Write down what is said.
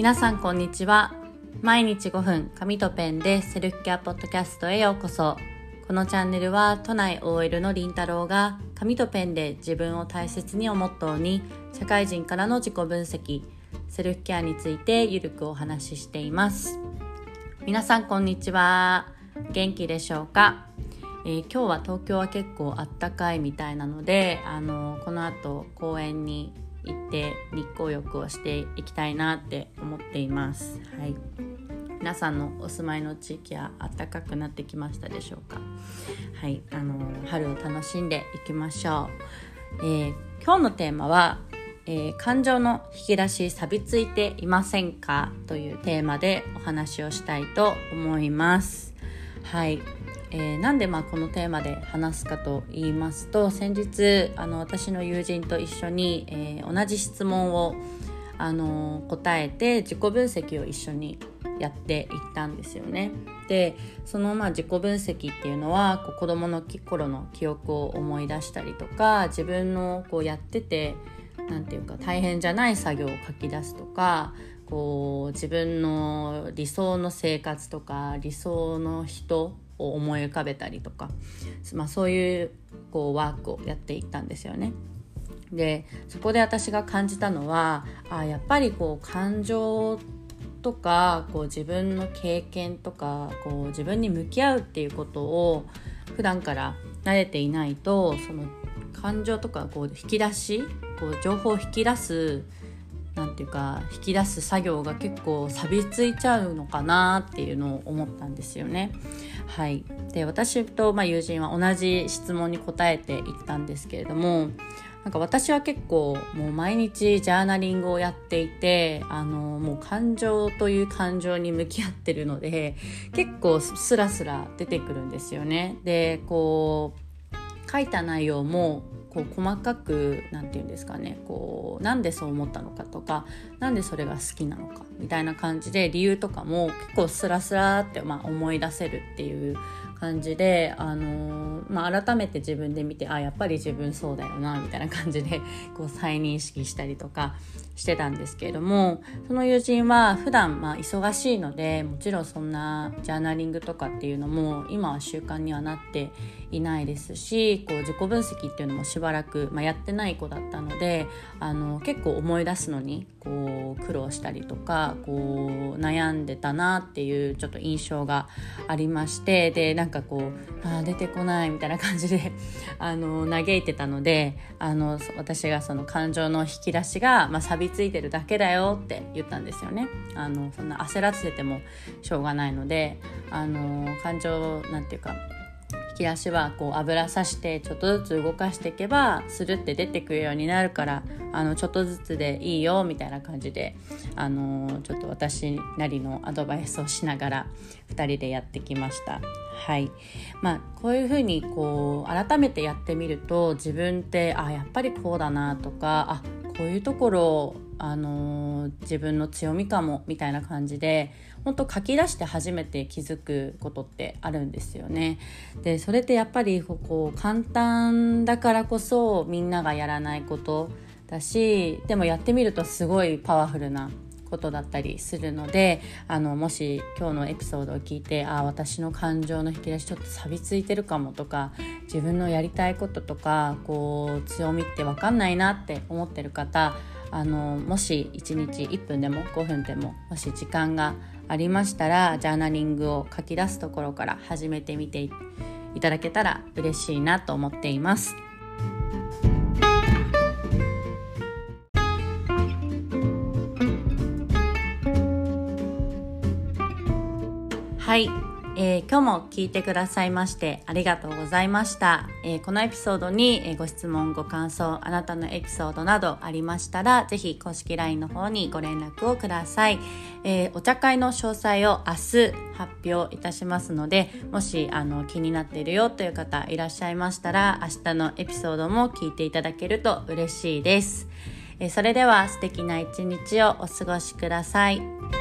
皆さんこんにちは。毎日5分紙とペンでセルフケアポッドキャストへようこそ。このチャンネルは都内 OL のりんたろうが紙とペンで自分を大切にをモットーに社会人からの自己分析セルフケアについてゆるくお話ししています。皆さんこんにちは。元気でしょうか？えー、今日は東京は結構あったかいみたいなのであのこの後公園に行って日光浴をしていきたいなって思っています。はい、皆さんのお住まいの地域は暖かくなってきましたでしょうか？はい、あの春を楽しんでいきましょう。えー、今日のテーマは、えー、感情の引き出し錆びついていませんか？というテーマでお話をしたいと思います。はい、えー、なんでまあこのテーマで話すかと言いますと先日あの私の友人と一緒に、えー、同じ質問をあの答えて自己分析を一緒にやっていったんですよね。でそのまあ自己分析っていうのはこう子どもの頃の記憶を思い出したりとか自分のこうやってて何て言うか大変じゃない作業を書き出すとかこう自分の理想の生活とか理想の人を思い浮かべたりとか、まあ、そういうこうワークをやっていったんですよね。でそこで私が感じたのはあやっぱりこう感情とかこう自分の経験とかこう自分に向き合うっていうことを普段から慣れていないとその感情とかこう引き出しこう情報を引き出すなんていうか引き出す作業が結構錆びついちゃうのかなっていうのを思ったんですよね。はい、で私とまあ友人は同じ質問に答えていったんですけれどもなんか私は結構もう毎日ジャーナリングをやっていてあのもう感情という感情に向き合ってるので結構スラスラ出てくるんですよね。でこう書いた内容もこう細かく何て言うんですかねこうなんでそう思ったのかとか何でそれが好きなのかみたいな感じで理由とかも結構スラスラってまあ思い出せるっていう感じで、あのー、まあ、改めて自分で見てあやっぱり自分そうだよなみたいな感じで こう再認識したりとかしてたんですけれどもその友人は普段まあ忙しいのでもちろんそんなジャーナリングとかっていうのも今は習慣にはなっていないですしこう自己分析っていうのもしばらく、まあ、やってない子だったのであの結構思い出すのにこう苦労したりとかこう悩んでたなっていうちょっと印象がありましてでなんかこうあ出てこないみたいな感じで あの嘆いてたのであの私がその感情の引き出しが、まあ、錆びついてるだけだよって言ったんですよね。あのそんな焦らせてもしょうがないのであの感情なんていうかき出しはこう油さしてちょっとずつ動かしていけばスルって出てくるようになるからあのちょっとずつでいいよみたいな感じであのちょっと私なりのアドバイスをしながら2人でやってきました。はいまあ、こういうふうにこう改めてやってみると自分ってあやっぱりこうだなとかあこういうところあのー、自分の強みかもみたいな感じで本当書き出して初めて気づくことってあるんですよね。でそれってやっぱりこう簡単だからこそみんながやらないことだしでもやってみるとすごいパワフルなことだったりするのであのもし今日のエピソードを聞いてあ私の感情の引き出しちょっと錆びついてるかもとか自分のやりたいこととかこう強みって分かんないなって思ってる方あのもし1日1分でも5分でももし時間がありましたらジャーナリングを書き出すところから始めてみていただけたら嬉しいなと思っています。はいえー、今日も聞いてくださいましてありがとうございました、えー、このエピソードに、えご質問ご感想あなたのエピソードなどありましたらぜひ公式 LINE の方にご連絡をください、えー、お茶会の詳細を明日発表いたしますのでもしあの気になっているよという方いらっしゃいましたら明日のエピソードも聞いていただけると嬉しいです、えそれでは素敵な一日をお過ごしください。